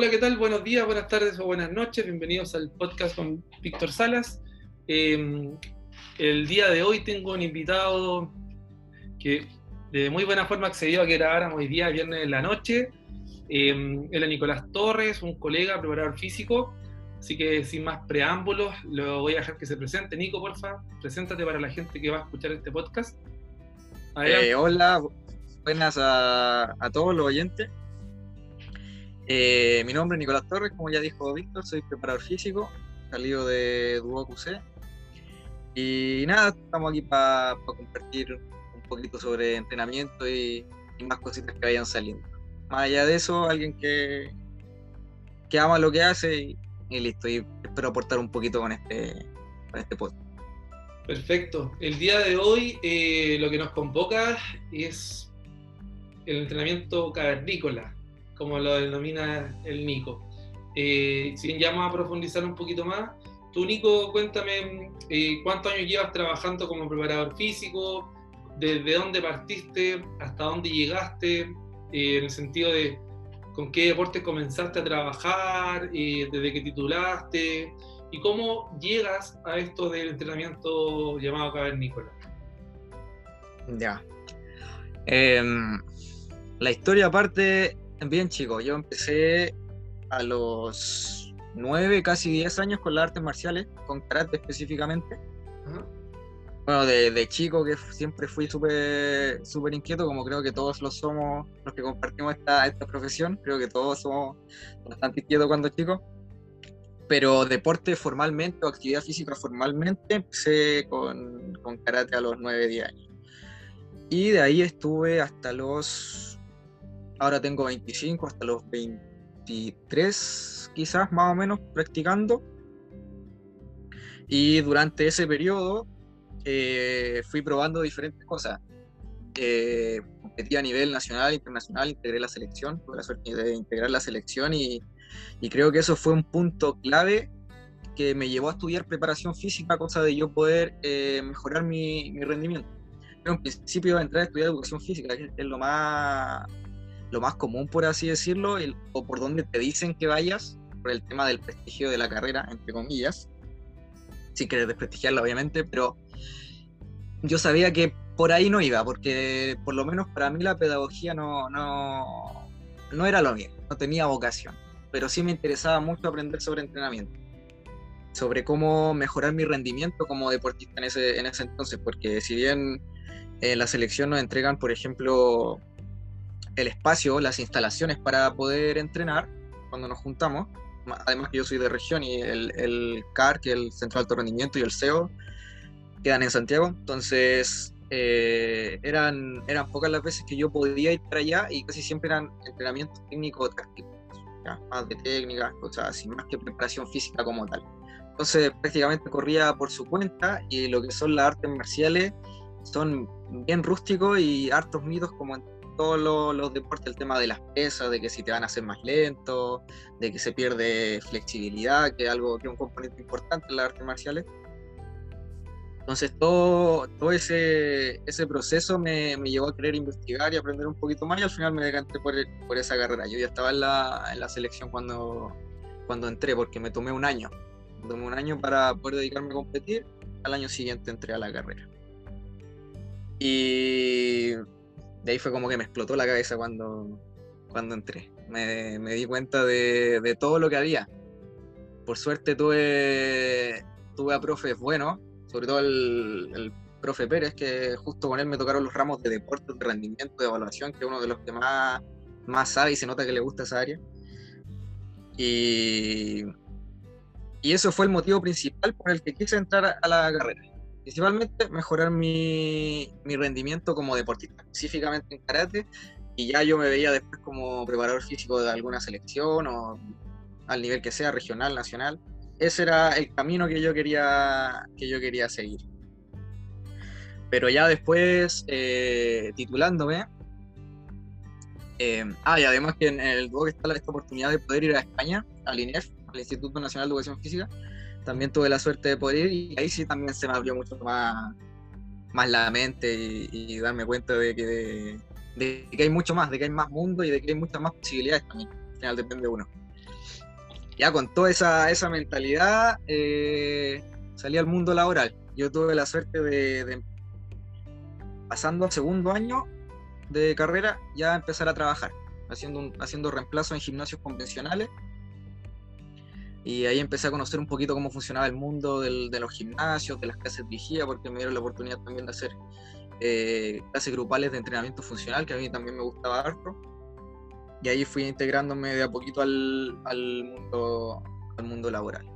Hola, ¿qué tal? Buenos días, buenas tardes o buenas noches. Bienvenidos al podcast con Víctor Salas. Eh, el día de hoy tengo un invitado que de muy buena forma accedió a que grabáramos hoy día, viernes en la noche. Eh, él es Nicolás Torres, un colega, preparador físico. Así que sin más preámbulos, lo voy a dejar que se presente. Nico, porfa, preséntate para la gente que va a escuchar este podcast. Eh, hola, buenas a todos los oyentes. Eh, mi nombre es Nicolás Torres, como ya dijo Víctor, soy preparador físico, salido de Duo QC. Y nada, estamos aquí para compartir un poquito sobre entrenamiento y, más cositas que vayan saliendo. Más allá de eso, alguien que, que ama lo que hace y, listo. Y espero aportar un poquito con este, con este podcast. Perfecto. El día de hoy eh, lo que nos convoca es el entrenamiento cavernícola como lo denomina el Nico. Eh, si ya vamos a profundizar un poquito más, tú Nico, cuéntame eh, cuántos años llevas trabajando como preparador físico, desde dónde partiste, hasta dónde llegaste, eh, en el sentido de con qué deportes comenzaste a trabajar, desde que titulaste, y cómo llegas a esto del entrenamiento llamado cavernícola. Ya. Em, la historia parte bien chico. Yo empecé a los 9, casi 10 años con las artes marciales, con karate específicamente. Bueno, de, chico que siempre fui súper super inquieto, como creo que todos lo somos, los que compartimos esta, esta profesión, creo que todos somos bastante inquietos cuando chicos. Pero deporte formalmente o actividad física formalmente empecé con, con karate a los 9, 10 años. Y de ahí estuve hasta los ahora tengo 25 hasta los 23 quizás más o menos practicando. Y durante ese periodo eh, fui probando diferentes cosas. Eh, competí a nivel nacional, internacional, integré la selección, tuve la suerte de integrar la selección y, creo que eso fue un punto clave que me llevó a estudiar preparación física, cosa de yo poder eh, mejorar mi, mi rendimiento. En un principio entrar a estudiar educación física, es lo más lo más común, por así decirlo, o por donde te dicen que vayas, por el tema del prestigio de la carrera, entre comillas, sin querer desprestigiarla, obviamente, pero yo sabía que por ahí no iba, porque por lo menos para mí la pedagogía no, no, no era lo mío, no tenía vocación, pero sí me interesaba mucho aprender sobre entrenamiento, sobre cómo mejorar mi rendimiento como deportista en ese, en ese entonces, porque si bien en la selección nos entregan, por ejemplo, el espacio, las instalaciones para poder entrenar cuando nos juntamos. Además que yo soy de región y el, CAR, que es el Centro de Alto Rendimiento, y el CEO quedan en Santiago. Entonces eh, eran, eran pocas las veces que yo podía ir para allá y casi siempre eran entrenamientos técnicos tácticos, más de técnica, cosas así, más que preparación física como tal. Entonces prácticamente corría por su cuenta y lo que son las artes marciales son bien rústicos y hartos mitos como todos los, deportes el tema de las pesas, de que si te van a hacer más lento, de que se pierde flexibilidad, que es algo que es un componente importante en las artes marciales. Entonces todo, todo ese, ese proceso me, me, llevó a querer investigar y aprender un poquito más y al final me decanté por, por esa carrera. Yo ya estaba en la, en la selección cuando, cuando entré porque me tomé un año. Me tomé un año para poder dedicarme a competir. Al año siguiente entré a la carrera. Y de ahí fue como que me explotó la cabeza cuando, cuando entré. Me, me di cuenta de, de, todo lo que había. Por suerte tuve, tuve a profes buenos, sobre todo el, el, profe Pérez, que justo con él me tocaron los ramos de deporte, de rendimiento, de evaluación, que es uno de los que más, más sabe y se nota que le gusta esa área. Y, y eso fue el motivo principal por el que quise entrar a la carrera principalmente mejorar mi, mi, rendimiento como deportista, específicamente en karate, y ya yo me veía después como preparador físico de alguna selección o al nivel que sea, regional, nacional. Ese era el camino que yo quería, que yo quería seguir. Pero ya después, eh, titulándome, eh, ah, y además que en el que está esta oportunidad de poder ir a España, al INEF, al Instituto Nacional de Educación Física, también tuve la suerte de poder ir y ahí sí también se me abrió mucho más, más la mente y, darme cuenta de que, de, que hay mucho más, de que hay más mundo y de que hay muchas más posibilidades también. Al final depende de uno. ya con toda esa, esa mentalidad eh, salí al mundo laboral. Yo tuve la suerte de, pasando al segundo año de carrera, ya empezar a trabajar, haciendo, haciendo reemplazo en gimnasios convencionales. Y ahí empecé a conocer un poquito cómo funcionaba el mundo de los gimnasios, de las clases vigía, porque me dieron la oportunidad también de hacer eh, clases grupales de entrenamiento funcional, que a mí también me gustaba harto. Y ahí fui integrándome de a poquito al, al mundo, al mundo laboral.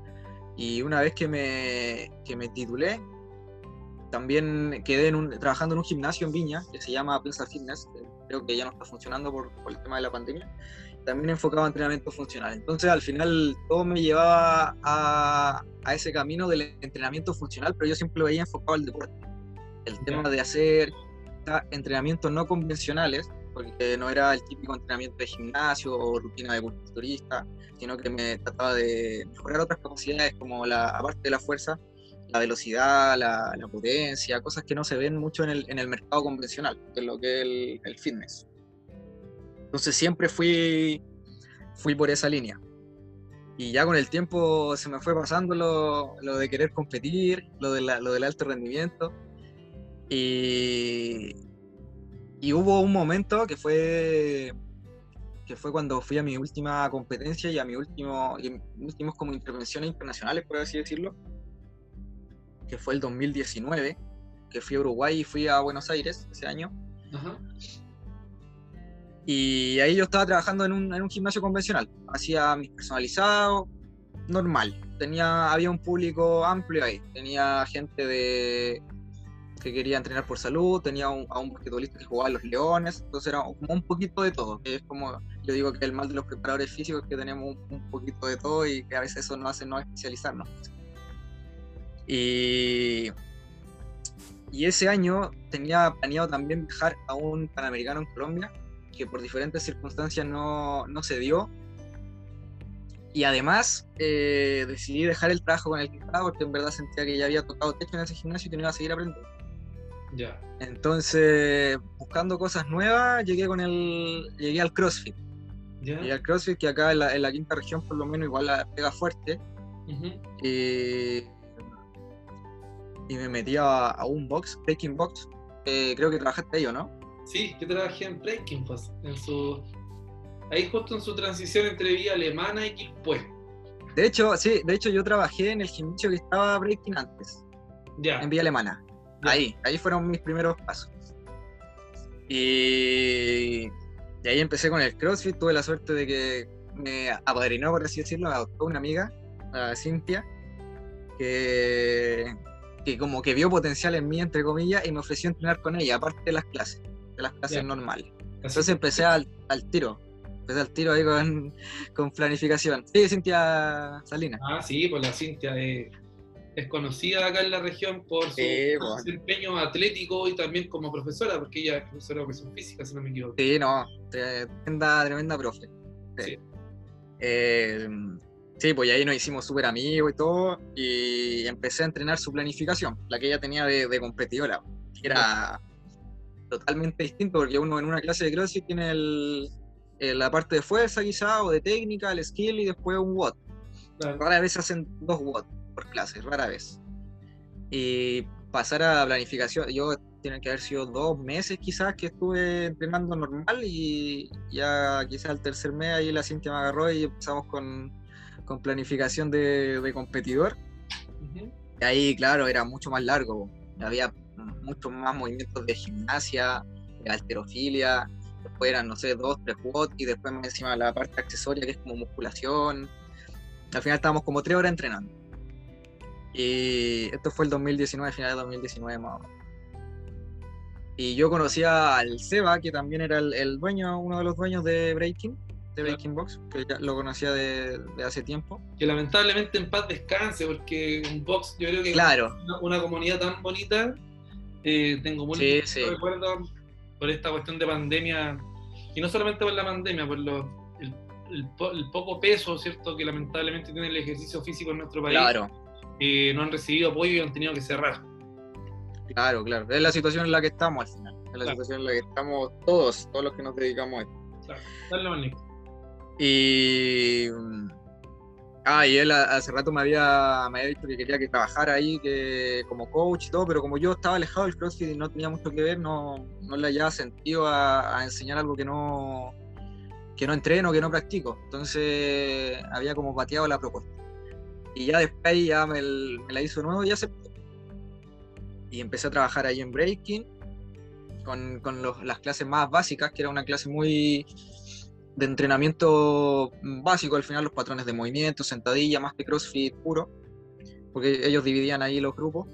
Y una vez que me, que me titulé, también quedé en un, trabajando en un gimnasio en Viña que se llama Plaza Fitness, creo que ya no está funcionando por, por, el tema de la pandemia, también enfocado en entrenamiento funcional. Entonces al final todo me llevaba a, a ese camino del entrenamiento funcional, pero yo siempre lo veía enfocado al deporte. El tema de hacer entrenamientos no convencionales, porque no era el típico entrenamiento de gimnasio o rutina de culturista, sino que me trataba de mejorar otras capacidades como la, aparte de la fuerza, la velocidad, la, potencia, cosas que no se ven mucho en el, en el mercado convencional, que es lo que es el, fitness. Entonces siempre fui, fui por esa línea. Y ya con el tiempo se me fue pasando lo, lo de querer competir, lo, de lo del alto rendimiento. Y, y hubo un momento que fue que fue cuando fui a mi última competencia y a mi último y últimos como intervenciones internacionales por así decirlo que fue el 2019 que fui a Uruguay y fui a Buenos Aires ese año y ahí yo estaba trabajando en un, en un gimnasio convencional. Hacía mis personalizados normal. Tenía había un público amplio ahí. Tenía gente de que quería entrenar por salud, tenía a un basquetbolista que jugaba en los Leones, entonces era como un poquito de todo, es como yo digo que el mal de los preparadores físicos es que tenemos un, poquito de todo y que a veces eso nos hace no especializarnos. Y, y ese año tenía planeado también viajar a un Panamericano en Colombia, que por diferentes circunstancias no, no se dio. Y además eh, decidí dejar el trabajo con el que estaba porque en verdad sentía que ya había tocado techo en ese gimnasio y tenía que seguir aprendiendo. Entonces, buscando cosas nuevas, llegué con el. llegué al CrossFit. Llegué al CrossFit, que acá en la, quinta región por lo menos igual la pega fuerte. y, me metí a, un box, Breaking Box. creo que trabajaste ahí, ¿o no? Sí, yo trabajé en Breaking Box, en su. Ahí justo en su transición entre vía alemana y después. De hecho, sí, de hecho yo trabajé en el gimnasio que estaba Breaking antes. Ya. En vía alemana. Ahí, ahí fueron mis primeros pasos. Y, y, ahí empecé con el CrossFit, tuve la suerte de que me apadrinó, por así decirlo, me adoptó una amiga, Cintia, que, que como que vio potencial en mí, entre comillas, y me ofreció entrenar con ella, aparte de las clases, de las clases normales. Entonces empecé al, al, tiro, empecé al tiro ahí con, con planificación. Sí, Cintia Salinas. Ah, sí, pues la Cintia es conocida acá en la región por su desempeño atlético y también como profesora, porque ella es profesora de educación física, si no me equivoco. Sí, no, tremenda, tremenda profe. Sí. Eh, sí, pues ahí nos hicimos súper amigos y todo, y empecé a entrenar su planificación, la que ella tenía de, de competidora, que era totalmente distinto, porque uno en una clase de CrossFit tiene el, la parte de fuerza quizá, o de técnica, el skill, y después un WOD. Claro. veces hacen dos WOD por clase, rara vez. Y pasar a planificación, yo tiene que haber sido dos meses quizás que estuve entrenando normal y ya quizás al tercer mes ahí la Cintia me agarró y empezamos con, con planificación de, de competidor. Y ahí, claro, era mucho más largo. Había muchos más movimientos de gimnasia, de alterofilia, después eran, no sé, dos, tres watts y después encima la parte accesoria que es como musculación. Al final estábamos como tres horas entrenando. Y esto fue el 2019, final de 2019 más Y yo conocía al Seba, que también era el, dueño, uno de los dueños de Breaking, de Breaking Box, que ya lo conocía de, hace tiempo. Que lamentablemente en paz descanse, porque un box, yo creo que claro. una, comunidad tan bonita. Eh, tengo muy sí, recuerdos por esta cuestión de pandemia, y no solamente por la pandemia, por lo, el, el, poco peso, ¿cierto?, que lamentablemente tiene el ejercicio físico en nuestro país. Claro no han recibido apoyo y han tenido que cerrar. Claro, claro. Es la situación en la que estamos al final. Es la situación en la que estamos todos, todos los que nos dedicamos a esto. Claro. Dale, y, Ah, y él hace rato me había, me había dicho que quería que trabajara ahí que, como coach y todo, pero como yo estaba alejado del CrossFit y no tenía mucho que ver, no, no le hallaba sentido a, enseñar algo que no, que no entreno, que no practico. Entonces había como pateado la propuesta. Y ya después ya me, la hizo de nuevo y acepté. Y empecé a trabajar ahí en Breaking con, con las clases más básicas, que era una clase muy de entrenamiento básico, al final los patrones de movimiento, sentadilla, más que CrossFit puro, porque ellos dividían ahí los grupos.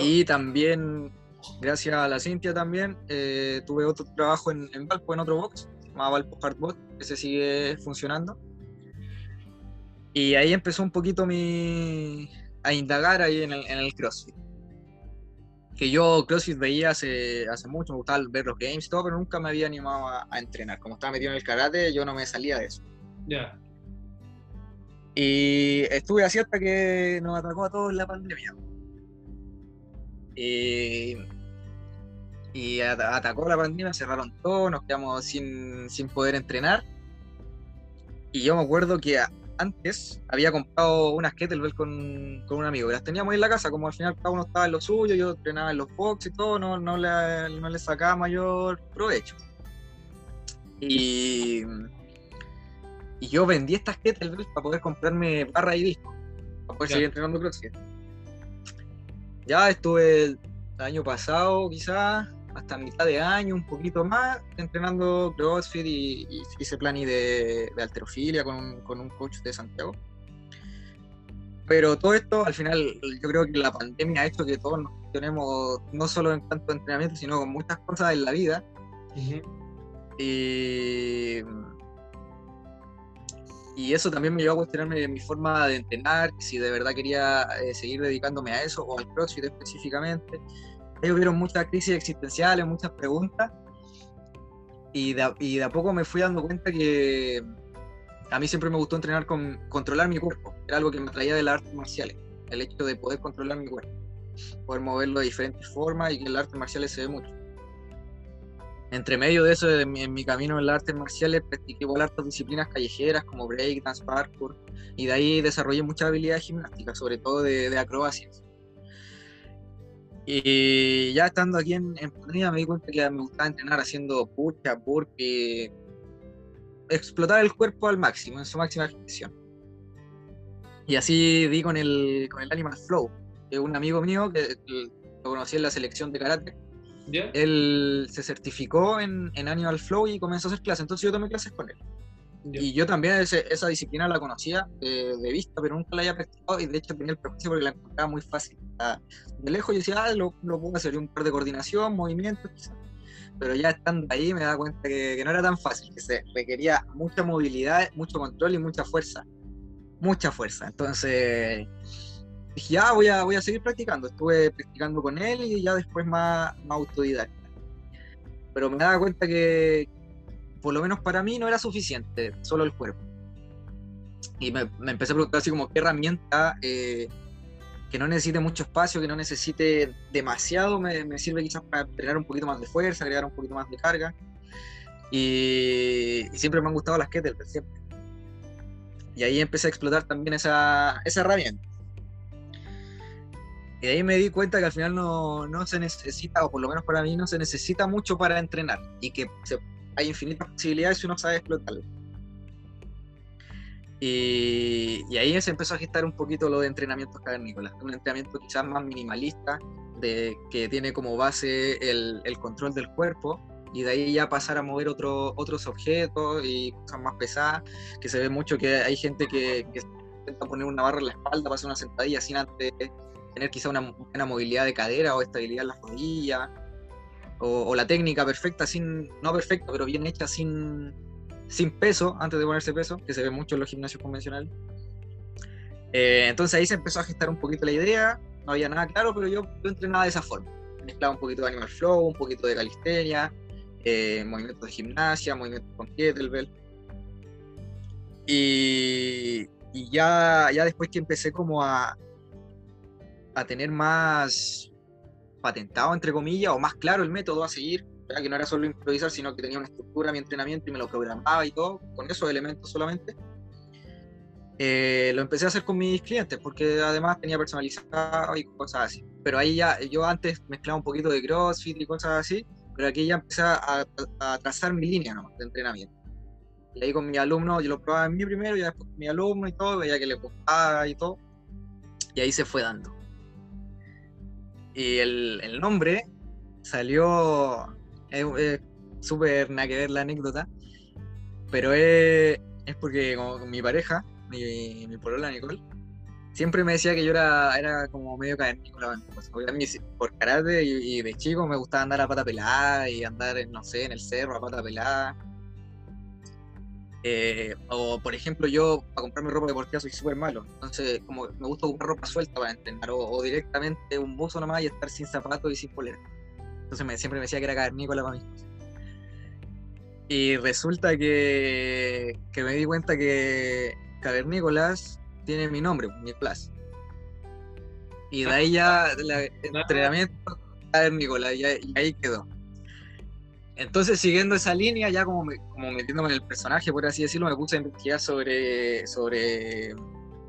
Y también, gracias a la Cintia también, eh, tuve otro trabajo en, en Valpo, en otro box, llamado Valpo Hardbot, que se sigue funcionando. Y ahí empezó un poquito mi, a indagar ahí en el, en el CrossFit que yo CrossFit veía hace, hace mucho, me gustaba ver los games y todo, pero nunca me había animado a, entrenar. Como estaba metido en el karate, yo no me salía de eso. Ya. Y estuve así hasta que nos atacó a todos la pandemia. Y, y atacó la pandemia, cerraron todo, nos quedamos sin, sin poder entrenar. Y yo me acuerdo que antes había comprado unas kettlebell con, con un amigo. Las teníamos en la casa, como al final cada uno estaba en lo suyo, yo entrenaba en los box y todo, no, no, le, no le sacaba mayor provecho. Y, y yo vendí estas kettlebells para poder comprarme barra y disco, para poder seguir entrenando CrossFit. Ya estuve el año pasado, quizás, hasta mitad de año, un poquito más, entrenando CrossFit y, hice plan de, de alterofilia con un, con un coach de Santiago. Pero todo esto, al final, yo creo que la pandemia ha hecho que todos nos tenemos, no solo en cuanto a entrenamiento, sino con muchas cosas en la vida. y, y, eso también me llevó a cuestionarme mi forma de entrenar, si de verdad quería eh, seguir dedicándome a eso o al CrossFit específicamente ahí hubieron muchas crisis existenciales, muchas preguntas, y de, y de, a poco me fui dando cuenta que a mí siempre me gustó entrenar con controlar mi cuerpo, era algo que me traía de las artes marciales, el hecho de poder controlar mi cuerpo, poder moverlo de diferentes formas y que en las artes marciales se ve mucho. Entre medio de eso, en mi, camino en las artes marciales, practiqué igual hartas disciplinas callejeras como break, dance, parkour, y de ahí desarrollé muchas habilidades gimnásticas, sobre todo de, de acrobacias. Y ya estando aquí en, en me di cuenta que me gustaba entrenar haciendo pucha, porque explotar el cuerpo al máximo, en su máxima expresión. Y así di con el, con el Animal Flow, que un amigo mío que lo conocí en la selección de karate. Él se certificó en, en Animal Flow y comenzó a hacer clases, entonces yo tomé clases con él. Y yo también esa disciplina la conocía de, vista, pero nunca la había practicado y de hecho tenía el prejuicio porque la encontraba muy fácil. de lejos yo decía, ah, lo, lo puedo hacer, un par de coordinación, movimientos, quizás. Pero ya estando ahí me daba cuenta que, no era tan fácil, que se requería mucha movilidad, mucho control y mucha fuerza. Mucha fuerza. Entonces dije, ya voy a, voy a seguir practicando. Estuve practicando con él y ya después más, más autodidacta. Pero me daba cuenta que, por lo menos para mí, no era suficiente, solo el cuerpo. Y me, empecé a preguntar así como qué herramienta eh, que no necesite mucho espacio, que no necesite demasiado, me, sirve quizás para entrenar un poquito más de fuerza, agregar un poquito más de carga. Y, siempre me han gustado las kettlebells, siempre. Y ahí empecé a explotar también esa, esa herramienta. Y ahí me di cuenta que al final no, no, se necesita, o por lo menos para mí, no se necesita mucho para entrenar. Y que se hay infinitas posibilidades si uno sabe explotarlo. Y, ahí se empezó a gestar un poquito lo de entrenamientos cavernícolas, un entrenamiento quizás más minimalista, de, que tiene como base el, control del cuerpo, y de ahí ya pasar a mover otro, otros objetos y cosas más pesadas, que se ve mucho que hay gente que, intenta poner una barra en la espalda para hacer una sentadilla sin antes tener quizá una buena movilidad de cadera o estabilidad en las rodillas o, la técnica perfecta, sin, no perfecta, pero bien hecha, sin, sin peso, antes de ponerse peso, que se ve mucho en los gimnasios convencionales. Eh, entonces ahí se empezó a gestar un poquito la idea, no había nada claro, pero yo, yo entrenaba de esa forma. Mezclaba un poquito de Animal Flow, un poquito de calistenia, eh, movimientos de gimnasia, movimientos con kettlebell. Y, y ya, ya después que empecé como a, a tener más, patentado, entre comillas, o más claro el método a seguir, que no era solo improvisar, sino que tenía una estructura mi entrenamiento y me lo programaba y todo, con esos elementos solamente. eh, lo empecé a hacer con mis clientes porque además tenía personalizado y cosas así. Pero ahí ya, yo antes mezclaba un poquito de CrossFit y cosas así, pero aquí ya empecé a, trazar mi línea de entrenamiento. Y ahí con mi alumno, yo lo probaba en mí primero y después con mi alumno y todo, veía que le gustaba y todo. Y ahí se fue dando. Y el, el nombre salió, es, súper nada que ver la anécdota, pero es, es porque como mi pareja, mi, mi polola Nicole, siempre me decía que yo era, era como medio cavernícola. por karate y, de chico me gustaba andar a pata pelada y andar, no sé, en el cerro a pata pelada. Eh, o por ejemplo, yo para comprarme ropa deportiva soy súper malo. Entonces, como me gusta comprar ropa suelta para entrenar, o, directamente un buzo nomás y estar sin zapatos y sin polera. Entonces me, siempre me decía que era cavernícola para mí. Y resulta que, que me di cuenta que Cavernícolas tiene mi nombre, Nicolás. Y de ahí ya el entrenamiento Cavernícolas, y, ahí quedó. Entonces, siguiendo esa línea, ya como, como metiéndome en el personaje, por así decirlo, me puse a investigar sobre, sobre,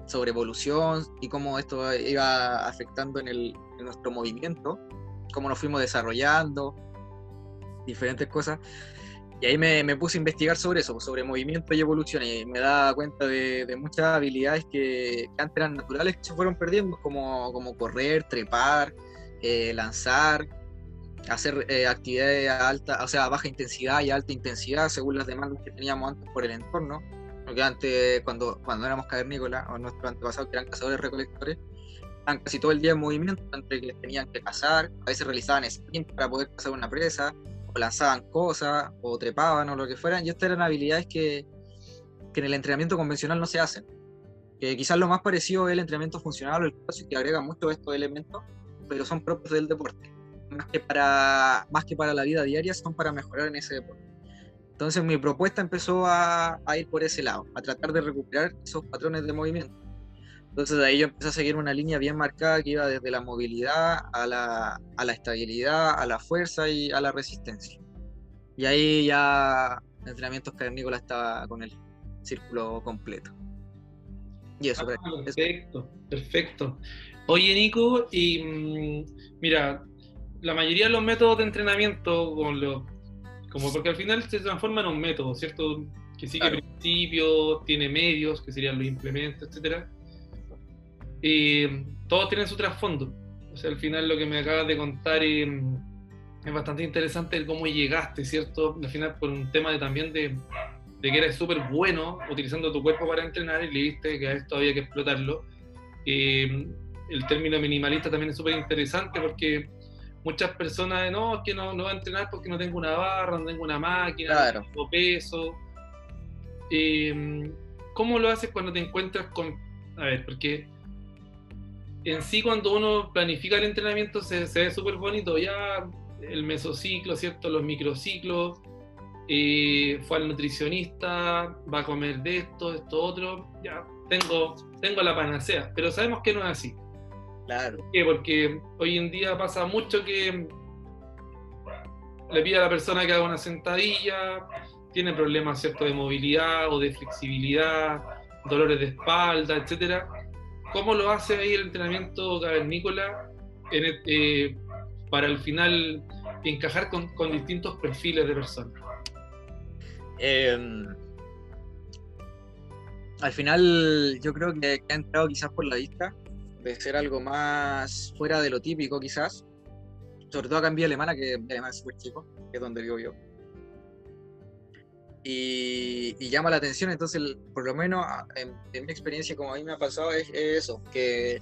sobre evolución y cómo esto iba afectando en, el, nuestro movimiento, cómo nos fuimos desarrollando, diferentes cosas. Y ahí me, puse a investigar sobre eso, sobre movimiento y evolución, y me da cuenta de, muchas habilidades que, antes eran naturales que se fueron perdiendo, como, como correr, trepar, eh, lanzar, hacer eh, actividades a alta, o sea, baja intensidad y alta intensidad según las demandas que teníamos antes por el entorno. Porque antes, cuando, cuando éramos cavernícolas, o nuestros antepasados que eran cazadores recolectores, estaban casi todo el día en movimiento, entre que tenían que cazar, a veces realizaban sprint para poder cazar una presa, o lanzaban cosas, o trepaban, o lo que fueran, y estas eran habilidades que, que en el entrenamiento convencional no se hacen. Que quizás lo más parecido es el entrenamiento funcional o el que agrega mucho estos elementos, pero son propios del deporte. Más que, para, más que para la vida diaria, son para mejorar en ese deporte. Entonces mi propuesta empezó a, a ir por ese lado, a tratar de recuperar esos patrones de movimiento entonces de ahí yo empecé a seguir una línea bien marcada que iba desde la movilidad a la, a la estabilidad, a la fuerza y a la resistencia. Y ahí ya el entrenamiento cavernícola estaba con el círculo completo. Y eso, ah, perfecto, perfecto. Oye, Nico, y mm, mira, la mayoría de los métodos de entrenamiento, como, como porque al final se transforma en un método, ¿cierto? Que sigue principios, tiene medios, que serían los implementos, etcétera y todos tienen su trasfondo. O sea, al final lo que me acabas de contar es, bastante interesante el cómo llegaste, ¿cierto? Al final por un tema de, también de, de que eres súper bueno utilizando tu cuerpo para entrenar y le viste que a esto había que explotarlo. el término minimalista también es súper interesante porque muchas personas, no, es que no, no voy a entrenar porque no tengo una barra, no tengo una máquina, no tengo peso. ¿Cómo lo haces cuando te encuentras con... A ver, porque en sí cuando uno planifica el entrenamiento se, ve súper bonito, ya el mesociclo, ¿cierto? Los microciclos, eh, fue al nutricionista, va a comer de esto, esto, otro, ya tengo, tengo la panacea, pero sabemos que no es así. Claro. ¿Por qué? Porque hoy en día pasa mucho que le pide a la persona que haga una sentadilla, tiene problemas ¿cierto? de movilidad o de flexibilidad, dolores de espalda, etcétera ¿Cómo lo hace ahí el entrenamiento cavernícola eh, para al final encajar con, distintos perfiles de personas? Em, al final yo creo que ha entrado quizás por la vista de ser algo más fuera de lo típico quizás, sobre todo acá en Alemana, que Alemana es súper chico, es donde vivo yo y, llama la atención. Entonces, por lo menos en, mi experiencia, como a mí me ha pasado, es, eso, que,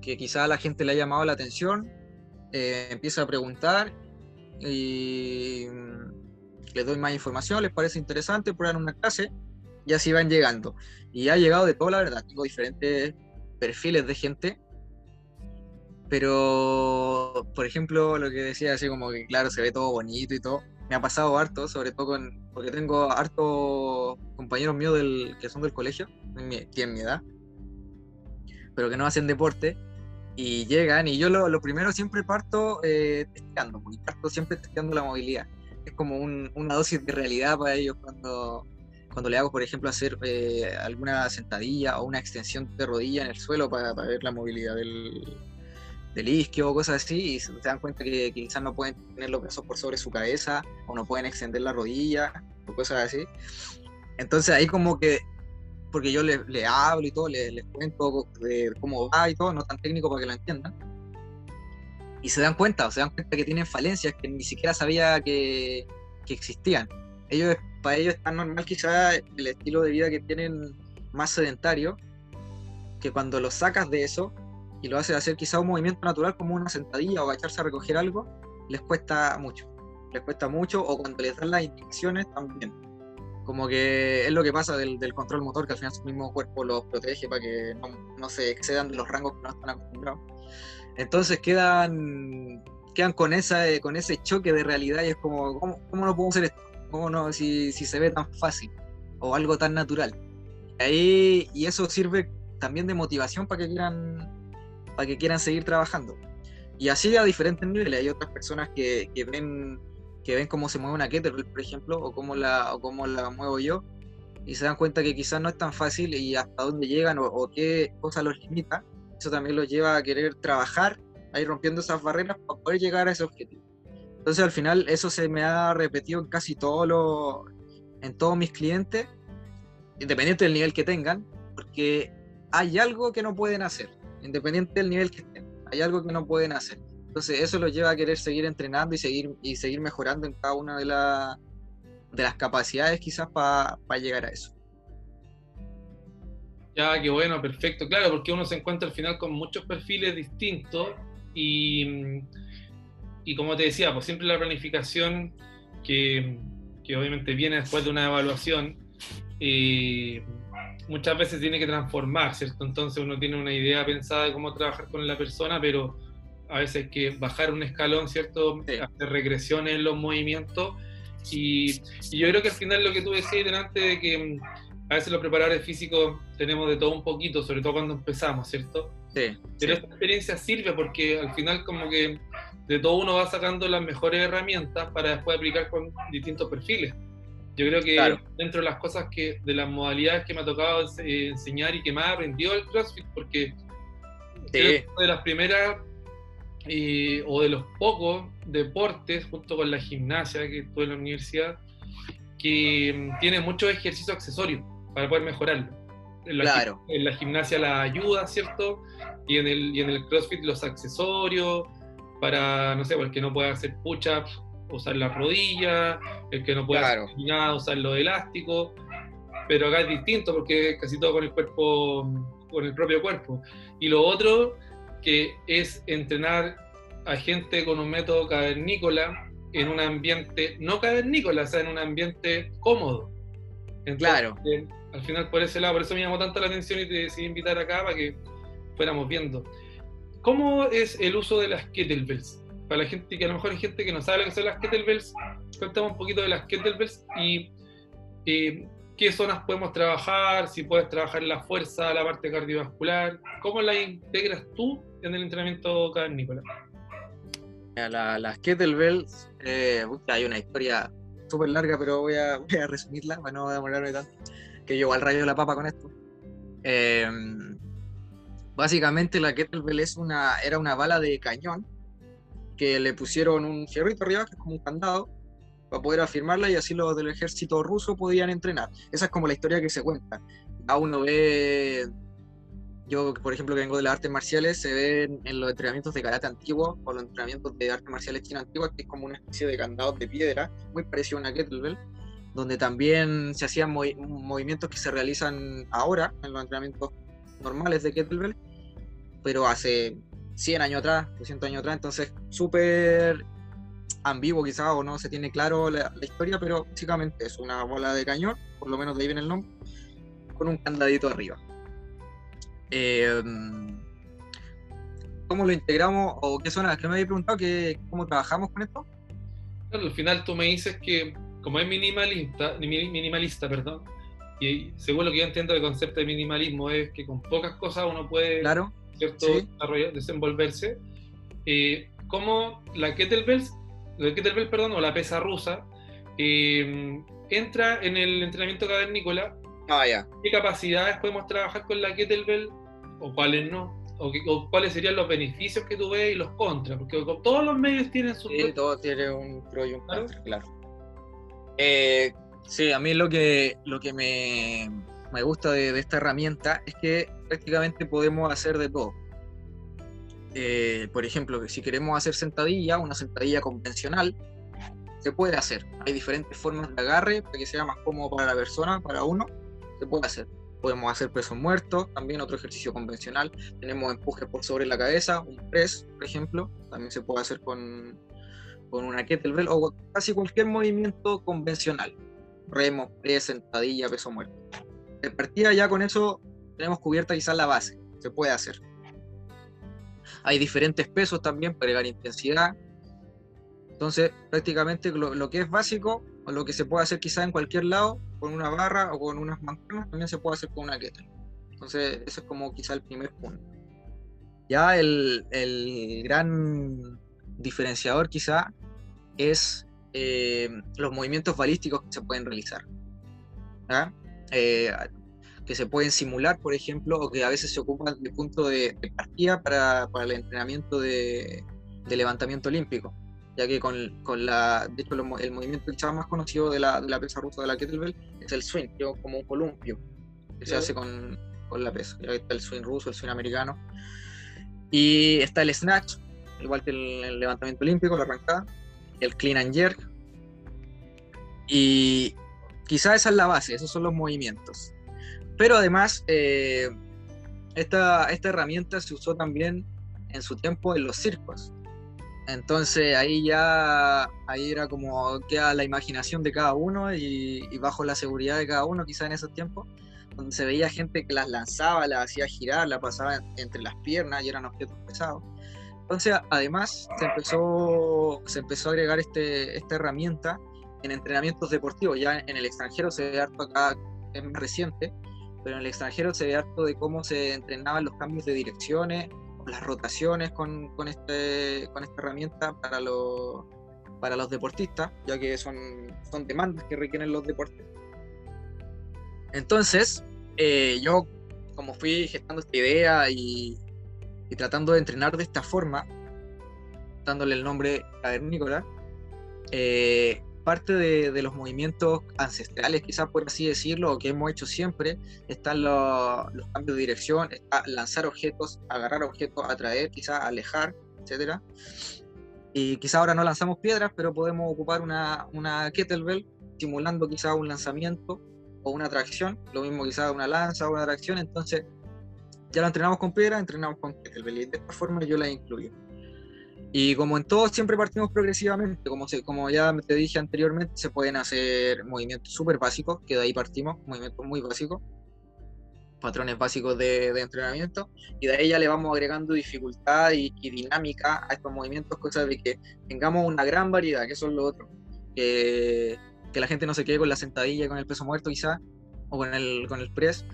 que quizá a la gente le ha llamado la atención, eh, empieza a preguntar y mm, les doy más información, les parece interesante, prueban una clase y así van llegando. Y ha llegado de todo, la verdad, tengo diferentes perfiles de gente. Pero, por ejemplo, lo que decía, así como que, claro, se ve todo bonito y todo me ha pasado harto, sobre todo porque tengo harto compañeros míos del, que son del colegio, tienen mi edad, pero que no hacen deporte, y llegan, y yo lo, primero siempre parto eh, testeando, parto siempre testeando la movilidad. Es como una dosis de realidad para ellos cuando, cuando le hago, por ejemplo, hacer eh, alguna sentadilla o una extensión de rodilla en el suelo para, ver la movilidad del, del, isquio o cosas así, y se dan cuenta que, quizás no pueden tener los brazos por sobre su cabeza o no pueden extender la rodilla o cosas así. Entonces ahí como que, porque yo le, le hablo y todo, les, les cuento de cómo va y todo, no tan técnico para que lo entiendan. Y se dan cuenta, o se dan cuenta que tienen falencias que ni siquiera sabía que, que existían. Ellos para ellos es tan normal quizá el estilo de vida que tienen más sedentario, que cuando lo sacas de eso y lo haces hacer quizá un movimiento natural como una sentadilla o agacharse a recoger algo, les cuesta mucho. Les cuesta mucho o cuando les dan las indicaciones también. Como que es lo que pasa del, control motor, que al final su mismo cuerpo los protege para que no, se excedan de los rangos que no están acostumbrados. Entonces quedan, quedan con, esa, con ese choque de realidad y es como, ¿cómo, cómo no podemos hacer esto? ¿Cómo no? Si, se ve tan fácil o algo tan natural. Ahí, y eso sirve también de motivación para que quieran, para que quieran seguir trabajando. Y así a diferentes niveles. Hay otras personas que, ven que ven cómo se mueve una kettlebell, por ejemplo, o cómo la, o cómo la muevo yo, y se dan cuenta que quizás no es tan fácil y hasta dónde llegan o, o qué cosa los limita. Eso también los lleva a querer trabajar, a ir rompiendo esas barreras para poder llegar a ese objetivo. Entonces al final eso se me ha repetido en casi todos los, en todos mis clientes, independiente del nivel que tengan, porque hay algo que no pueden hacer, independiente del nivel que estén, hay algo que no pueden hacer. Entonces eso los lleva a querer seguir entrenando y seguir, y seguir mejorando en cada una de, de las capacidades quizás para llegar a eso. Ya, qué bueno, perfecto. Claro, porque uno se encuentra al final con muchos perfiles distintos y y como te decía, pues siempre la planificación que, que obviamente viene después de una evaluación, eh, muchas veces tiene que transformar, ¿cierto? Entonces uno tiene una idea pensada de cómo trabajar con la persona, pero a veces hay que bajar un escalón, ¿cierto? Hacer regresiones en los movimientos. Y, y, yo creo que al final lo que tú decías delante de que a veces los preparadores físicos tenemos de todo un poquito, sobre todo cuando empezamos, ¿cierto? Sí. Pero esta experiencia sirve porque al final como que de todo uno va sacando las mejores herramientas para después aplicar con distintos perfiles. Yo creo que dentro de las cosas que, de las modalidades que me ha tocado enseñar y que más he aprendido el CrossFit, porque es una de las primeras eh, o de los pocos deportes, junto con la gimnasia que estuve en la universidad, que mm, tiene muchos ejercicios accesorios para poder mejorarlo. En la, claro. en la gimnasia la ayuda, ¿cierto? Y en, el, y en el CrossFit los accesorios, para, no sé, el que no puede hacer push-ups, usar la rodilla, el que no puede hacer nada, usar lo elástico, pero acá es distinto porque casi todo con el cuerpo, con el propio cuerpo. Y lo otro, que es entrenar a gente con un método cavernícola en un ambiente no cavernícola, o sea, en un ambiente cómodo. claro. Al final, por ese lado, por eso me llamó tanto la atención y te decidí invitar acá para que fuéramos viendo. ¿Cómo es el uso de las kettlebells? Para la gente que a lo mejor hay gente que no sabe lo que son las kettlebells, cuéntame un poquito de las kettlebells y eh, qué zonas podemos trabajar, si puedes trabajar la fuerza, la parte cardiovascular, ¿cómo la integras tú en el entrenamiento cavernícola? las kettlebells, eh, hay una historia súper larga, pero voy a, resumirla para no demorarme tanto, que yo al rayo de la papa con esto. Eh, Básicamente la kettlebell es una, era una bala de cañón que le pusieron un fierrito arriba, que es como un candado, para poder afirmarla y así los del ejército ruso podían entrenar. Esa es como la historia que se cuenta. A uno ve, yo por ejemplo que vengo de las artes marciales, se ven en los entrenamientos de karate antiguo o los entrenamientos de artes marciales china antigua, que es como una especie de candado de piedra, muy parecido a una kettlebell, donde también se hacían movimientos que se realizan ahora en los entrenamientos normales de kettlebell, pero hace 100 años atrás, 200 años atrás, entonces súper ambiguo quizás o no se tiene claro la, historia, pero básicamente es una bola de cañón, por lo menos de ahí viene el nombre, con un candadito arriba. Em, ¿Cómo lo integramos o qué zona? Que me había preguntado que cómo trabajamos con esto. Claro, al final tú me dices que como es minimalista, minimalista, perdón, y según lo que yo entiendo del concepto de minimalismo es que con pocas cosas uno puede claro, ¿cierto? desenvolverse. Eh, como la kettlebell, la kettlebell, perdón, o la pesa rusa, eh, entra en el entrenamiento cavernícola. Ah, ya. ¿Qué capacidades podemos trabajar con la kettlebell o cuáles no? O, o cuáles serían los beneficios que tú ves y los contras, porque todos los medios tienen su... Sí, todo tiene un pro y un Claro. contra, claro. Eh, sí, a mí lo que, lo que me, me gusta de, esta herramienta es que prácticamente podemos hacer de todo. Eh, por ejemplo, si queremos hacer sentadilla, una sentadilla convencional, se puede hacer. Hay diferentes formas de agarre para que sea más cómodo para la persona, para uno, se puede hacer. Podemos hacer peso muerto, también otro ejercicio convencional. Tenemos empuje por sobre la cabeza, un press, por ejemplo, también se puede hacer con, con una kettlebell o casi cualquier movimiento convencional. Remo, press, sentadilla, peso muerto. De partida ya con eso tenemos cubierta quizás la base, se puede hacer. Hay diferentes pesos también para agregar intensidad. Entonces, prácticamente lo, que es básico, o lo que se puede hacer quizás en cualquier lado, con una barra o con unas mancuernas, también se puede hacer con una kettlebell. Entonces, ese es como quizá el primer punto. Ya el, el gran diferenciador quizá es eh, los movimientos balísticos que se pueden realizar. Eh, que se pueden simular, por ejemplo, o que a veces se ocupan de punto de, de partida para, para el entrenamiento de, de levantamiento olímpico ya que con, con la, de hecho, lo el movimiento quizás más conocido de la, de la pesa rusa de la kettlebell es el swing, como un columpio que se hace con, con la pesa. Ya está el swing ruso, el swing americano. Y está el snatch, igual que el, el levantamiento olímpico, la arrancada, el clean and jerk. Y quizás esa es la base, esos son los movimientos. Pero además, eh, esta, esta herramienta se usó también en su tiempo en los circos. Entonces ahí ya ahí era como queda la imaginación de cada uno y, bajo la seguridad de cada uno, quizás en esos tiempos, donde se veía gente que las lanzaba, las hacía girar, las pasaba entre las piernas y eran objetos pesados. Entonces, además, se empezó, se empezó a agregar este, esta herramienta en entrenamientos deportivos. Ya en el extranjero se ve harto acá, es más reciente, pero en el extranjero se ve harto de cómo se entrenaban los cambios de direcciones, las rotaciones con, con, este, con esta herramienta para los, para los deportistas, ya que son, son demandas que requieren los deportes. Entonces, eh, yo como fui gestando esta idea y, y tratando de entrenar de esta forma, dándole el nombre cavernícola, eh, parte de, de, los movimientos ancestrales, quizás por así decirlo, o que hemos hecho siempre, están los, los cambios de dirección, está lanzar objetos, agarrar objetos, atraer, quizás alejar, etc. Y quizás ahora no lanzamos piedras, pero podemos ocupar una, una kettlebell simulando quizás un lanzamiento o una tracción, lo mismo quizás una lanza o una tracción, entonces ya lo entrenamos con piedra, entrenamos con kettlebell y de esta forma yo la incluyo. Y como en todo, siempre partimos progresivamente. Como, se, como ya te dije anteriormente, se pueden hacer movimientos súper básicos, que de ahí partimos, movimientos muy básicos, patrones básicos de, de, entrenamiento, y de ahí ya le vamos agregando dificultad y, y, dinámica a estos movimientos, cosas de que tengamos una gran variedad, que eso es lo otro. Que, que la gente no se quede con la sentadilla, con el peso muerto quizá, o con el, con el press,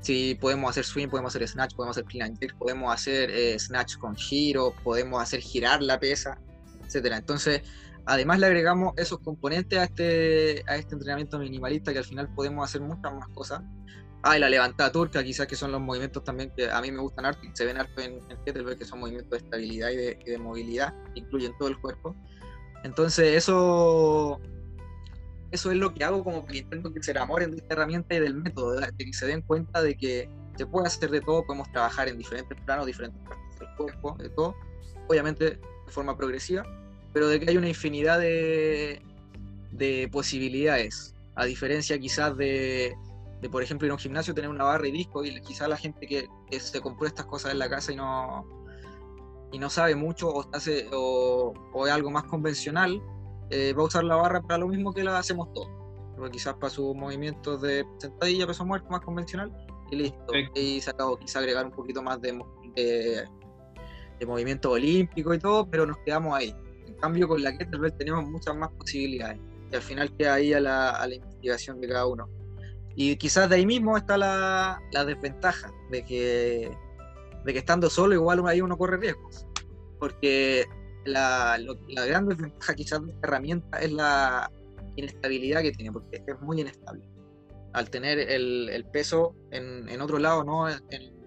si podemos hacer swing, podemos hacer snatch, podemos hacer clean and jerk, podemos hacer eh, snatch con giro, podemos hacer girar la pesa, etcétera. Entonces, además le agregamos esos componentes a este, a este entrenamiento minimalista que al final podemos hacer muchas más cosas. Ah, y la levantada turca, quizás que son los movimientos también que a mí me gustan harto se ven harto en, en kettlebell, que son movimientos de estabilidad y de, y de movilidad, incluyen todo el cuerpo. Entonces, eso eso es lo que hago como que intento que se enamoren de esta herramienta y del método, que se den cuenta de que se puede hacer de todo, podemos trabajar en diferentes planos, diferentes partes del cuerpo, de todo, obviamente de forma progresiva, pero de que hay una infinidad de, de posibilidades, a diferencia quizás de, de, por ejemplo, ir a un gimnasio, tener una barra y disco, y quizás la gente que, que se compró estas cosas en la casa y no, y no sabe mucho o, hace, o, o es algo más convencional, eh, va a usar la barra para lo mismo que la hacemos todos. Pero quizás para sus movimientos de sentadilla, peso muerto más convencional, y listo. Perfecto. Y se acabó, quizás agregar un poquito más de, de, de, movimiento olímpico y todo, pero nos quedamos ahí. En cambio, con la kettlebell tenemos muchas más posibilidades. Y al final queda ahí a la, a la investigación de cada uno. Y quizás de ahí mismo está la, la desventaja de que, de que estando solo igual ahí uno corre riesgos. Porque la, lo, la, gran desventaja quizás de esta herramienta es la, inestabilidad que tiene, porque es muy inestable. Al tener el, el peso en, en, otro lado, no en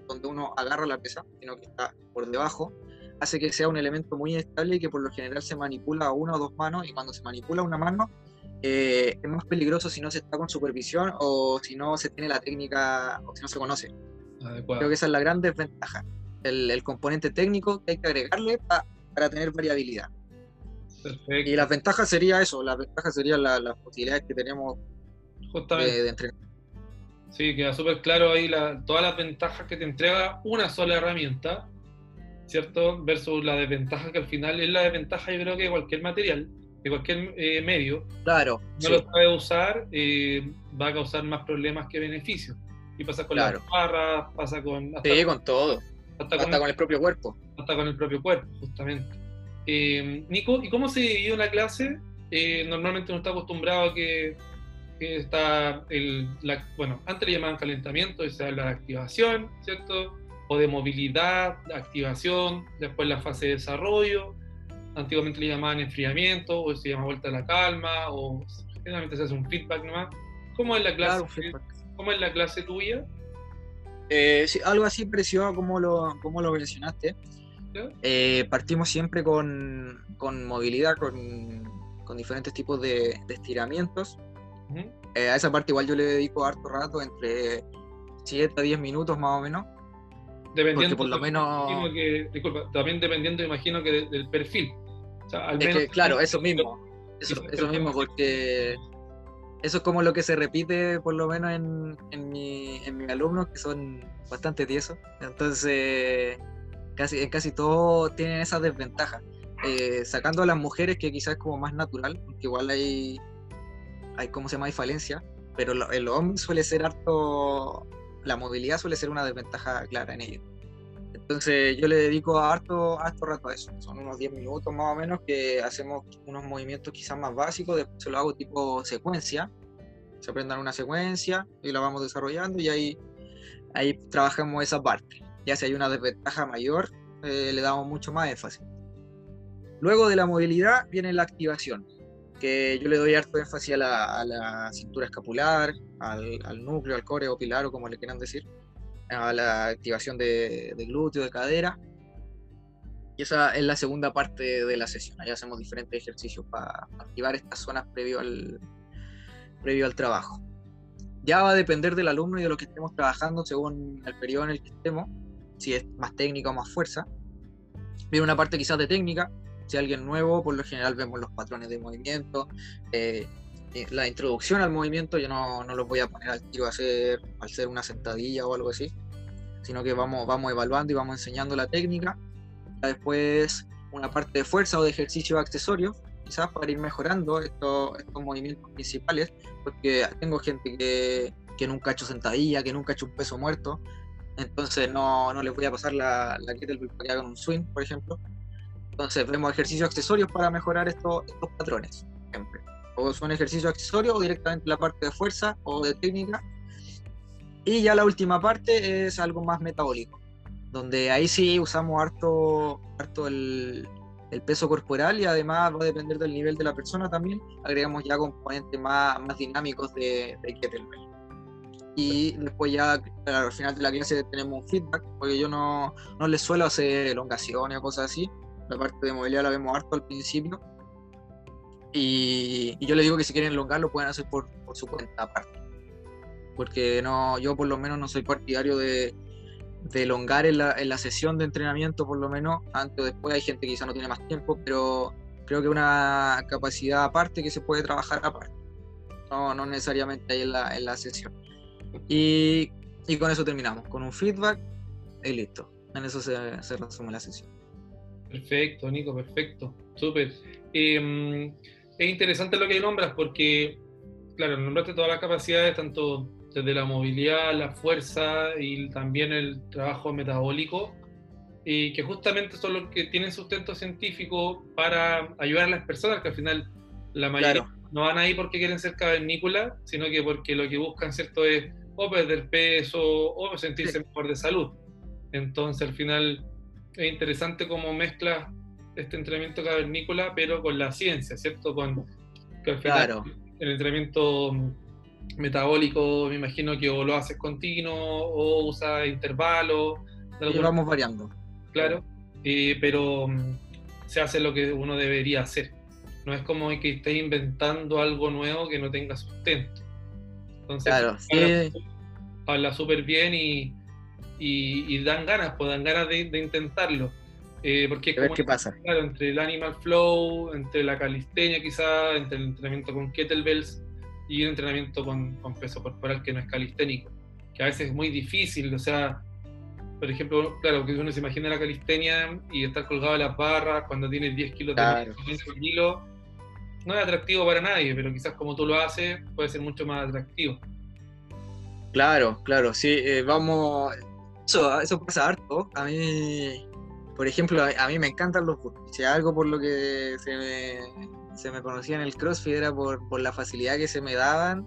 donde uno agarra la pesa, sino que está por debajo, hace que sea un elemento muy inestable y que por lo general se manipula a una o dos manos, y cuando se manipula una mano, eh, es más peligroso si no se está con supervisión o si no se tiene la técnica o si no se conoce. Creo que esa es la gran desventaja. El, el componente técnico que hay que agregarle para tener variabilidad. Y las ventajas sería eso, las ventajas serían las posibilidades que tenemos de, entrenar. Sí, queda súper claro ahí todas las ventajas que te entrega una sola herramienta, ¿cierto? Versus la desventaja que al final es la desventaja, yo creo que de cualquier material, de cualquier eh, medio. Claro. No lo sabe usar, eh, va a causar más problemas que beneficios. Y pasa con las barras, pasa con. sí, con todo. Hasta, con, el, propio cuerpo. Hasta con el propio cuerpo, justamente. Eh, Nico, ¿y cómo se dividió una clase? Eh, normalmente uno está acostumbrado a que, está, el, bueno, antes le llamaban calentamiento, y se habla de activación, ¿cierto? O de movilidad, activación, después la fase de desarrollo, antiguamente le llamaban enfriamiento, o se llama vuelta a la calma, o generalmente se hace un feedback nomás. ¿Cómo es la clase, ¿cómo es la clase tuya? Eh, algo así parecido como lo, como lo mencionaste. Eh, partimos siempre con, con movilidad, con, con, diferentes tipos de, estiramientos. Eh, a esa parte igual yo le dedico harto rato, entre 7 a 10 minutos más o menos. Dependiendo, por lo menos... disculpa, también dependiendo, imagino que del perfil. claro, eso mismo. Eso, eso mismo, porque eso es como lo que se repite por lo menos en, en, mi, en mis alumnos, que son bastante tiesos. Entonces, casi, casi todos tienen esa desventaja. Eh, sacando a las mujeres, que quizás es como más natural, porque igual hay, hay ¿cómo se llama? Hay falencia, pero el hombre suele ser harto, la movilidad suele ser una desventaja clara en ellos. Entonces yo le dedico harto, harto rato a eso. Son unos 10 minutos más o menos que hacemos unos movimientos quizás más básicos, después se lo hago tipo secuencia. Se aprendan una secuencia y la vamos desarrollando y ahí, ahí trabajamos esa parte. Ya si hay una desventaja mayor, eh, le damos mucho más énfasis. Luego de la movilidad viene la activación, que yo le doy harto énfasis a la, cintura escapular, al, núcleo, al core o pilar o como le quieran decir, a la activación de, glúteo, de cadera. Y esa es la segunda parte de la sesión. Ahí hacemos diferentes ejercicios para activar estas zonas previo al, previo al trabajo. Ya va a depender del alumno y de lo que estemos trabajando según el periodo en el que estemos si es más técnica o más fuerza. Viene una parte quizás de técnica, si alguien nuevo, por lo general vemos los patrones de movimiento, eh, eh, la introducción al movimiento, yo no, no los voy a poner al tiro a hacer, al hacer una sentadilla o algo así, sino que vamos, vamos evaluando y vamos enseñando la técnica. después una parte de fuerza o de ejercicio accesorio, quizás para ir mejorando estos, estos movimientos principales, porque tengo gente que, que nunca ha hecho sentadilla, que nunca ha hecho un peso muerto, entonces no, no les voy a pasar la, la kettlebell para que hagan un swing, por ejemplo. Entonces vemos ejercicios accesorios para mejorar estos, estos patrones, siempre. O son ejercicios accesorios o directamente la parte de fuerza o de técnica. Y ya la última parte es algo más metabólico, donde ahí sí usamos harto, harto el, el peso corporal y además va a depender del nivel de la persona también. Agregamos ya componentes más, más dinámicos de, de kettlebell y después ya al final de la clase tenemos un feedback, porque yo no, no les suelo hacer elongaciones o cosas así, la parte de movilidad la vemos harto al principio, y, yo les digo que si quieren elongar lo pueden hacer por, por, su cuenta aparte, porque no, yo por lo menos no soy partidario de, de elongar en la, en la sesión de entrenamiento, por lo menos, antes o después. Hay gente que quizá no tiene más tiempo, pero creo que una capacidad aparte que se puede trabajar aparte, no, no necesariamente ahí en la, en la sesión. Y, y, con eso terminamos, con un feedback y listo. En eso se, se resume la sesión. Perfecto, Nico, perfecto. Súper. Em, es interesante lo que nombras porque, claro, nombraste todas las capacidades, tanto desde la movilidad, la fuerza y también el trabajo metabólico, y que justamente son los que tienen sustento científico para ayudar a las personas, que al final la mayoría no van ahí porque quieren ser cavernícolas, sino que porque lo que buscan, ¿cierto?, es o perder peso o sentirse mejor de salud. Entonces al final es interesante cómo mezcla este entrenamiento cavernícola, pero con la ciencia, ¿cierto? Con, que al final el entrenamiento metabólico, me imagino que o lo haces continuo o usa intervalos. Y vamos variando. Claro, eh, pero mm, se hace lo que uno debería hacer. No es como que estés inventando algo nuevo que no tenga sustento. Entonces, claro, sí. habla súper bien y, y, dan ganas, pues dan ganas de, intentarlo. Eh, porque como, qué pasa. Claro, entre el Animal Flow, entre la calistenia quizá, entre el entrenamiento con kettlebells y el entrenamiento con, con peso corporal que no es calisténico, que a veces es muy difícil, o sea, por ejemplo, claro, que uno se imagina la calistenia y estar colgado de las barras cuando tienes 10 kilos de 15 kilos, no es atractivo para nadie, pero quizás como tú lo haces puede ser mucho más atractivo. Claro, claro, sí, eh, vamos, eso, eso pasa harto, a mí, por ejemplo, a, mí me encantan los burpees, si algo por lo que se me, se me conocía en el CrossFit era por, por la facilidad que se me daban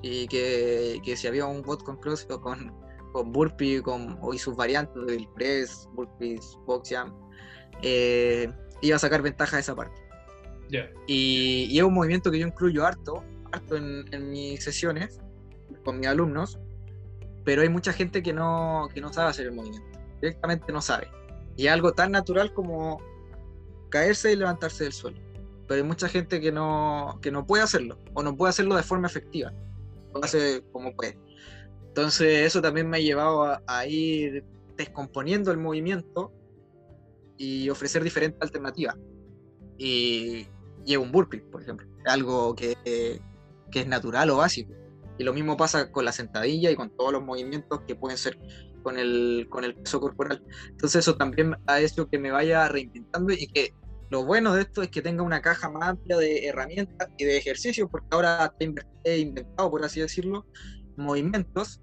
y que, que si había un bot con CrossFit o con, con burpee con, y sus variantes del press, burpees, box jump, eh, iba a sacar ventaja de esa parte. Y, es un movimiento que yo incluyo harto, harto en, mis sesiones con mis alumnos, pero hay mucha gente que no, que no sabe hacer el movimiento, directamente no sabe. Y algo tan natural como caerse y levantarse del suelo. Pero hay mucha gente que no, que no puede hacerlo, o no puede hacerlo de forma efectiva. Lo hace como puede. Entonces eso también me ha llevado a, ir descomponiendo el movimiento y ofrecer diferentes alternativas. Y llevo un burpee, por ejemplo, algo que, que, es natural o básico. Y lo mismo pasa con la sentadilla y con todos los movimientos que pueden ser con el, con el peso corporal. Entonces eso también ha hecho que me vaya reinventando y que lo bueno de esto es que tenga una caja más amplia de herramientas y de ejercicios, porque ahora he inventado, por así decirlo, movimientos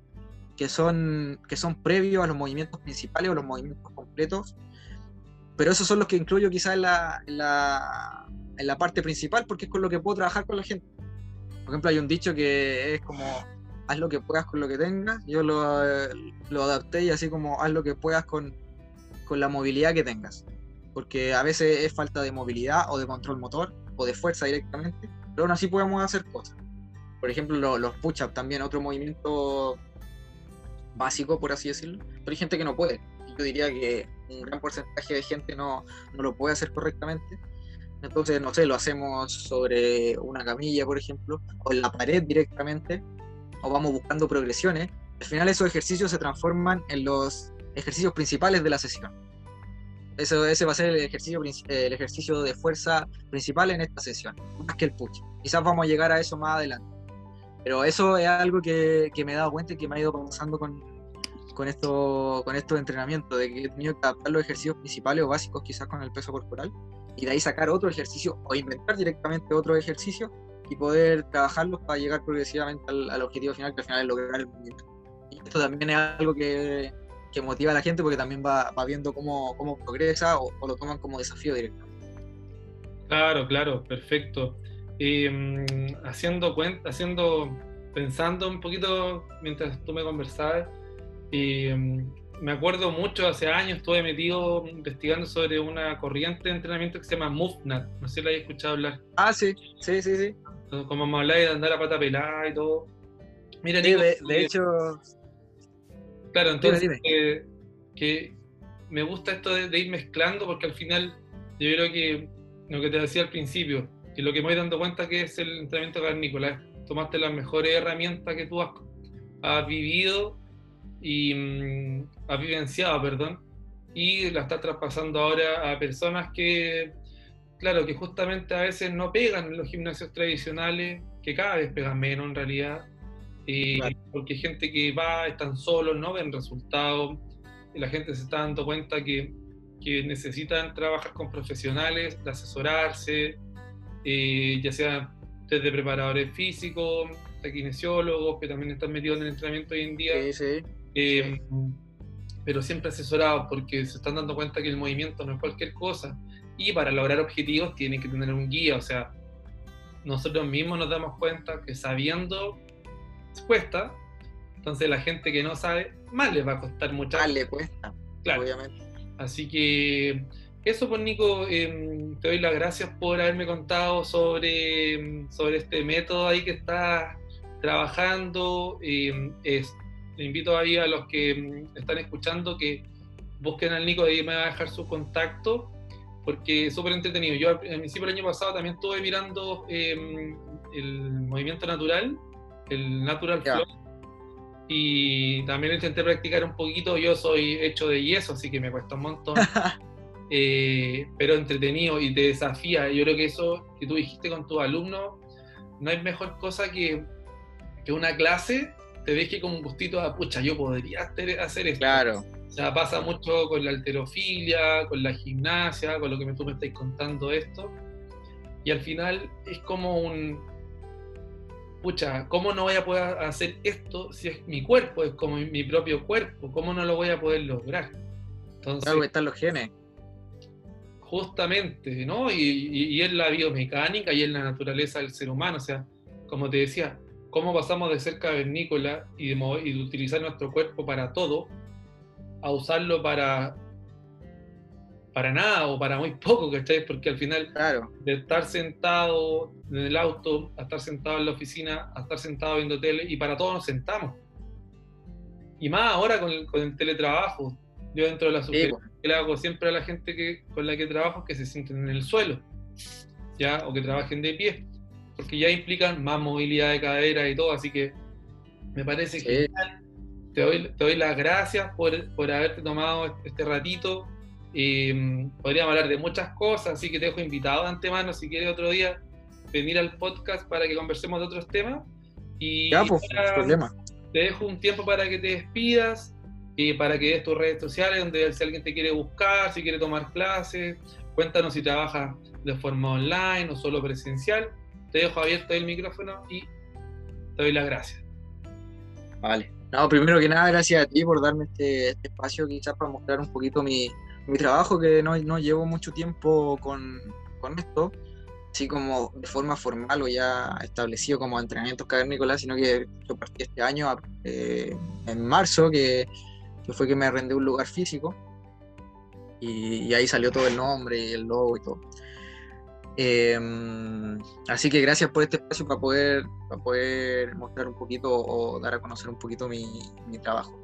que son, que son previos a los movimientos principales o los movimientos completos, pero esos son los que incluyo quizás en la, en la parte principal porque es con lo que puedo trabajar con la gente. Por ejemplo, hay un dicho que es como, haz lo que puedas con lo que tengas, yo lo, lo adapté y así como, haz lo que puedas con, con la movilidad que tengas, porque a veces es falta de movilidad o de control motor o de fuerza directamente, pero aún así podemos hacer cosas. Por ejemplo, los push-ups también, otro movimiento básico, por así decirlo, pero hay gente que no puede. Yo diría que un gran porcentaje de gente no, no lo puede hacer correctamente. Entonces, no sé, lo hacemos sobre una camilla, por ejemplo, o en la pared directamente, o vamos buscando progresiones. Al final esos ejercicios se transforman en los ejercicios principales de la sesión. Eso, ese va a ser el ejercicio, el ejercicio de fuerza principal en esta sesión, más que el push. Quizás vamos a llegar a eso más adelante. Pero eso es algo que, que me he dado cuenta y que me ha ido pasando con, con, esto, con estos entrenamientos, de que he tenido que adaptar los ejercicios principales o básicos quizás con el peso corporal y de ahí sacar otro ejercicio o inventar directamente otro ejercicio y poder trabajarlos para llegar progresivamente al, objetivo final, que al final es lograr el movimiento. Y esto también es algo que, que motiva a la gente porque también va, va viendo cómo, cómo progresa o, o, lo toman como desafío directamente. Claro, claro, perfecto. Em, haciendo haciendo, pensando un poquito mientras tú me conversabas, em, me acuerdo mucho, hace años estuve metido investigando sobre una corriente de entrenamiento que se llama MoveNat, no sé si la hayas escuchado hablar. Ah, sí, sí, sí, sí. Como me habláis de andar a pata pelada y todo. Mira, de, hecho... Claro, entonces, eh, que me gusta esto de, de ir mezclando porque al final yo creo que lo que te decía al principio, que lo que me voy dando cuenta que es el entrenamiento carnícola, es tomaste las mejores herramientas que tú has, vivido y mm, has vivenciado, perdón, y la estás traspasando ahora a personas que, claro, que justamente a veces no pegan en los gimnasios tradicionales, que cada vez pegan menos en realidad, y porque hay gente que va, están solos, no ven resultados, y la gente se está dando cuenta que, que necesitan trabajar con profesionales, de asesorarse, eh, ya sea desde preparadores físicos, de kinesiólogos, que también están metidos en el entrenamiento hoy en día. Eh, pero siempre asesorados porque se están dando cuenta que el movimiento no es cualquier cosa. Y para lograr objetivos tienen que tener un guía. O sea, nosotros mismos nos damos cuenta que sabiendo cuesta. Entonces la gente que no sabe, más les va a costar mucho. Más le cuesta, claro. obviamente. Así que eso, pues Nico, em, te doy las gracias por haberme contado sobre, sobre este método ahí que estás trabajando. Es, invito ahí a los que están escuchando que busquen al Nico, ahí me va a dejar su contacto, porque es súper entretenido. Yo al principio del año pasado también estuve mirando em, el movimiento natural, el Natural Flow, y también intenté practicar un poquito. Yo soy hecho de yeso, así que me cuesta un montón. Eh, pero entretenido y te desafía. Yo creo que eso que tú dijiste con tus alumnos, no hay mejor cosa que, que una clase te deje con un gustito a pucha, yo podría hacer esto. Claro. O sea, pasa mucho con la alterofilia, con la gimnasia, con lo que tú me estáis contando esto. Y al final es como un, pucha, ¿cómo no voy a poder hacer esto si es mi cuerpo, es como mi propio cuerpo? ¿Cómo no lo voy a poder lograr? Entonces, claro, están los genes justamente, ¿no? Y, y, es la biomecánica y es la naturaleza del ser humano, o sea, como te decía, cómo pasamos de ser cavernícola y de, y de utilizar nuestro cuerpo para todo, a usarlo para para nada o para muy poco, ¿cachai? Porque al final, claro. de estar sentado en el auto, a estar sentado en la oficina, a estar sentado viendo tele, y para todo nos sentamos. Y más ahora con el, con el teletrabajo. Yo dentro de la sugerencia que le hago siempre a la gente que, con la que trabajo que se sienten en el suelo, ¿ya? O que trabajen de pie, porque ya implican más movilidad de cadera y todo, así que me parece que te doy, te doy las gracias por, por haberte tomado este ratito. y podríamos hablar de muchas cosas, así que te dejo invitado de antemano si quieres otro día venir al podcast para que conversemos de otros temas. Y ya, pues, problema. Te dejo un tiempo para que te despidas, y para que des tus redes sociales, donde si alguien te quiere buscar, si quiere tomar clases, cuéntanos si trabajas de forma online o solo presencial. Te dejo abierto el micrófono y te doy las gracias. Vale. No, primero que nada, gracias a ti por darme este, este espacio, quizás para mostrar un poquito mi, mi trabajo, que no, no, llevo mucho tiempo con, con, esto, así como de forma formal o ya establecido como entrenamientos cavernícolas, sino que yo partí este año, eh, en marzo, que que fue que me arrendé un lugar físico y, ahí salió todo el nombre y el logo y todo. Em, así que gracias por este espacio para poder, para poder mostrar un poquito o dar a conocer un poquito mi, mi trabajo.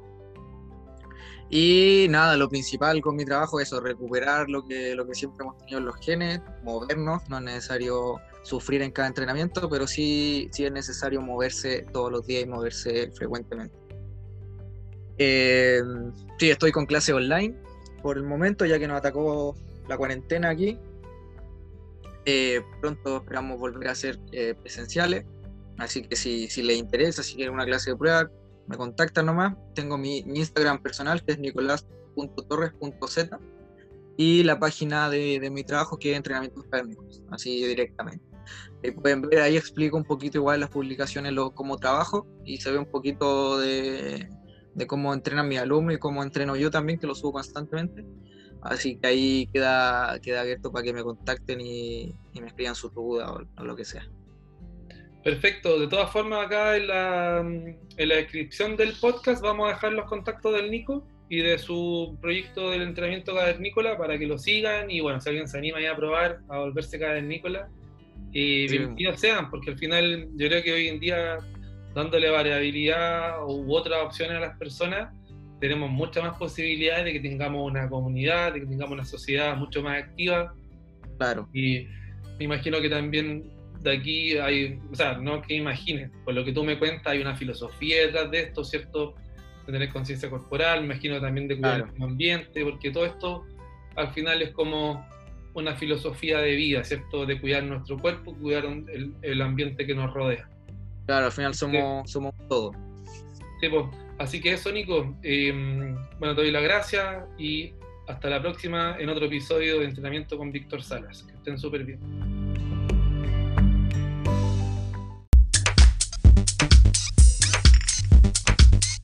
Y nada, lo principal con mi trabajo es eso, recuperar lo que, lo que siempre hemos tenido en los genes, movernos, no es necesario sufrir en cada entrenamiento, pero sí, sí es necesario moverse todos los días y moverse frecuentemente. Eh, sí, estoy con clase online por el momento, ya que nos atacó la cuarentena aquí. Eh, pronto esperamos volver a ser eh, presenciales. Así que si, si les interesa, si quieren una clase de prueba, me contactan nomás. Tengo mi, Instagram personal, que es nicolás.torres.z, y la página de, de, mi trabajo, que es entrenamientos técnicos, así directamente. pueden ver, ahí explico un poquito igual las publicaciones, lo, cómo trabajo, y se ve un poquito de, de cómo entrenan mis alumnos y cómo entreno yo también, que lo subo constantemente. Así que ahí queda, queda abierto para que me contacten y, me escriban su duda o, lo que sea. Perfecto, de todas formas acá en la, en la descripción del podcast vamos a dejar los contactos del Nico y de su proyecto del entrenamiento cavernícola para que lo sigan y bueno, si alguien se anima ya a probar a volverse cavernícola, y bienvenidos sean, porque al final yo creo que hoy en día dándole variabilidad u otras opciones a las personas, tenemos muchas más posibilidades de que tengamos una comunidad, de que tengamos una sociedad mucho más activa. Claro. Y me imagino que también de aquí hay, o sea, no que imagines, por lo que tú me cuentas, hay una filosofía detrás de esto, ¿cierto? De tener conciencia corporal, me imagino también de cuidar el ambiente, porque todo esto al final es como una filosofía de vida, ¿cierto? De cuidar nuestro cuerpo, cuidar el, el ambiente que nos rodea. Claro, al final somos, somos todo. Sí, pues. Así que eso, Nico. Em, bueno, te doy las gracias y hasta la próxima en otro episodio de Entrenamiento con Víctor Salas. Que estén súper bien.